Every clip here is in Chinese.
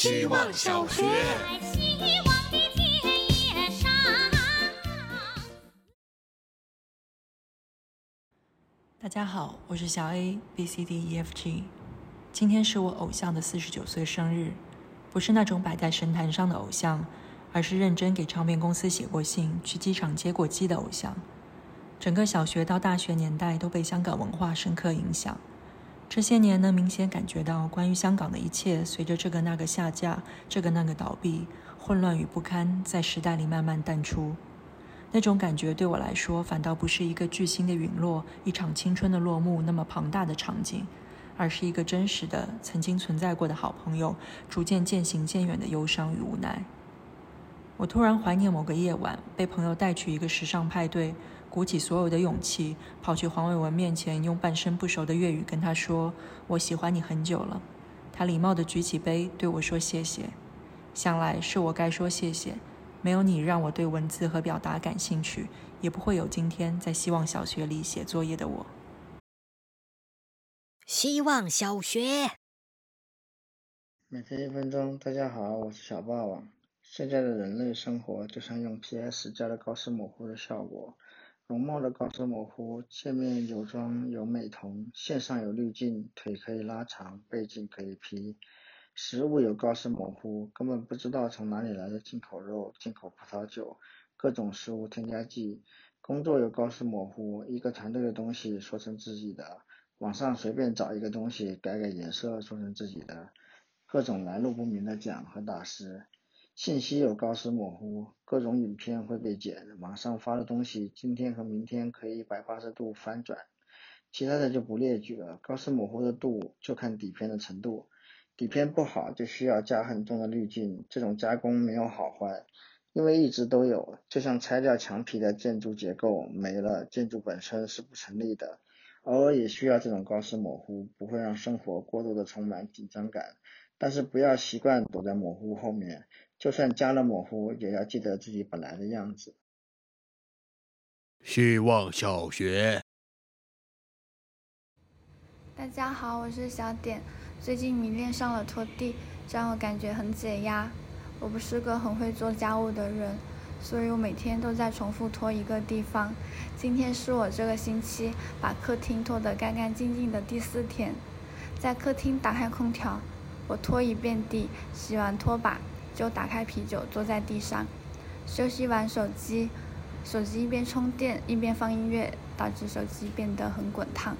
希望小学。大家好，我是小 A B C D E F G。今天是我偶像的四十九岁生日，不是那种摆在神坛上的偶像，而是认真给唱片公司写过信、去机场接过机的偶像。整个小学到大学年代都被香港文化深刻影响。这些年能明显感觉到，关于香港的一切，随着这个那个下架、这个那个倒闭，混乱与不堪在时代里慢慢淡出。那种感觉对我来说，反倒不是一个巨星的陨落、一场青春的落幕那么庞大的场景，而是一个真实的、曾经存在过的好朋友逐渐渐行渐远的忧伤与无奈。我突然怀念某个夜晚，被朋友带去一个时尚派对。鼓起所有的勇气，跑去黄伟文面前，用半生不熟的粤语跟他说：“我喜欢你很久了。”他礼貌地举起杯，对我说：“谢谢。”想来是我该说谢谢，没有你让我对文字和表达感兴趣，也不会有今天在希望小学里写作业的我。希望小学，每天一分钟，大家好，我是小霸王。现在的人类生活就像用 PS 加了高斯模糊的效果。容貌的高斯模糊，界面有妆有美瞳，线上有滤镜，腿可以拉长，背景可以 P。食物有高斯模糊，根本不知道从哪里来的进口肉、进口葡萄酒，各种食物添加剂。工作有高斯模糊，一个团队的东西说成自己的，网上随便找一个东西改改颜色说成自己的，各种来路不明的奖和大师。信息有高斯模糊，各种影片会被剪，网上发的东西今天和明天可以一百八十度翻转，其他的就不列举了。高斯模糊的度就看底片的程度，底片不好就需要加很重的滤镜，这种加工没有好坏，因为一直都有。就像拆掉墙皮的建筑结构没了，建筑本身是不成立的，偶尔也需要这种高斯模糊，不会让生活过度的充满紧张感，但是不要习惯躲在模糊后面。就算加了模糊，也要记得自己本来的样子。希望小学，大家好，我是小点。最近迷恋上了拖地，这让我感觉很解压。我不是个很会做家务的人，所以我每天都在重复拖一个地方。今天是我这个星期把客厅拖得干干净净的第四天。在客厅打开空调，我拖一遍地，洗完拖把。就打开啤酒，坐在地上，休息玩手机，手机一边充电一边放音乐，导致手机变得很滚烫。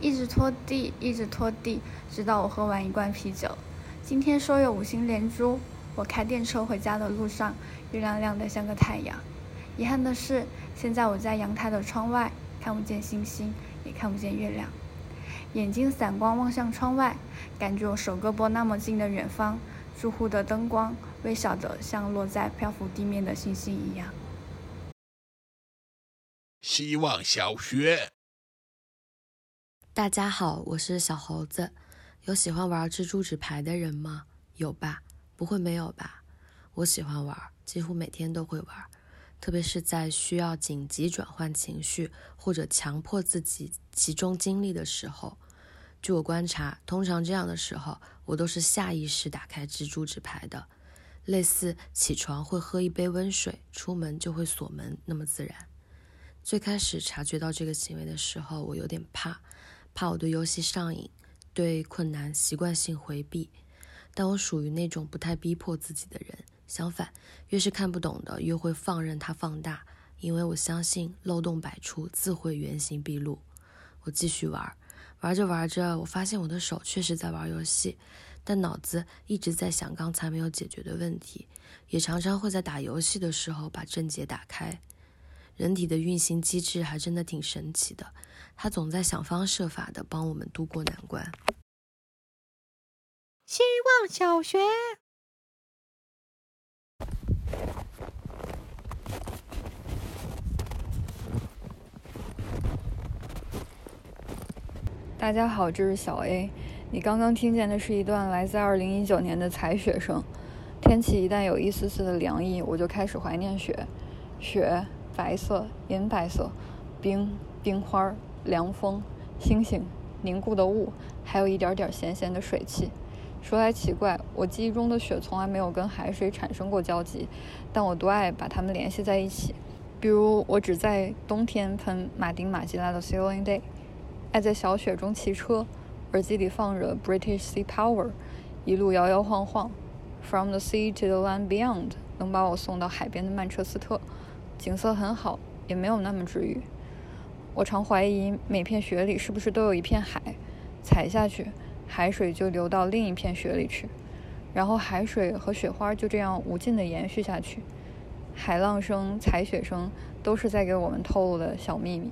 一直拖地，一直拖地，直到我喝完一罐啤酒。今天说有五星连珠，我开电车回家的路上，月亮亮得像个太阳。遗憾的是，现在我在阳台的窗外，看不见星星，也看不见月亮。眼睛散光望向窗外，感觉我手胳膊那么近的远方。住户的灯光微小的，像落在漂浮地面的星星一样。希望小学，大家好，我是小猴子。有喜欢玩蜘蛛纸牌的人吗？有吧？不会没有吧？我喜欢玩，几乎每天都会玩，特别是在需要紧急转换情绪或者强迫自己集中精力的时候。据我观察，通常这样的时候，我都是下意识打开蜘蛛纸牌的，类似起床会喝一杯温水，出门就会锁门那么自然。最开始察觉到这个行为的时候，我有点怕，怕我对游戏上瘾，对困难习惯性回避。但我属于那种不太逼迫自己的人，相反，越是看不懂的，越会放任它放大，因为我相信漏洞百出自会原形毕露。我继续玩。玩着玩着，我发现我的手确实在玩游戏，但脑子一直在想刚才没有解决的问题，也常常会在打游戏的时候把症结打开。人体的运行机制还真的挺神奇的，它总在想方设法的帮我们度过难关。希望小学。大家好，这是小 A。你刚刚听见的是一段来自2019年的采雪声。天气一旦有一丝丝的凉意，我就开始怀念雪。雪，白色、银白色，冰、冰花、凉风、星星、凝固的雾，还有一点点咸咸的水汽。说来奇怪，我记忆中的雪从来没有跟海水产生过交集，但我多爱把它们联系在一起。比如，我只在冬天喷马丁·马吉拉的《Sailing Day》，爱在小雪中骑车，耳机里放着《British Sea Power》，一路摇摇晃晃，《From the Sea to the Land Beyond》能把我送到海边的曼彻斯特，景色很好，也没有那么治愈。我常怀疑每片雪里是不是都有一片海，踩下去，海水就流到另一片雪里去，然后海水和雪花就这样无尽的延续下去。海浪声、踩雪声，都是在给我们透露的小秘密。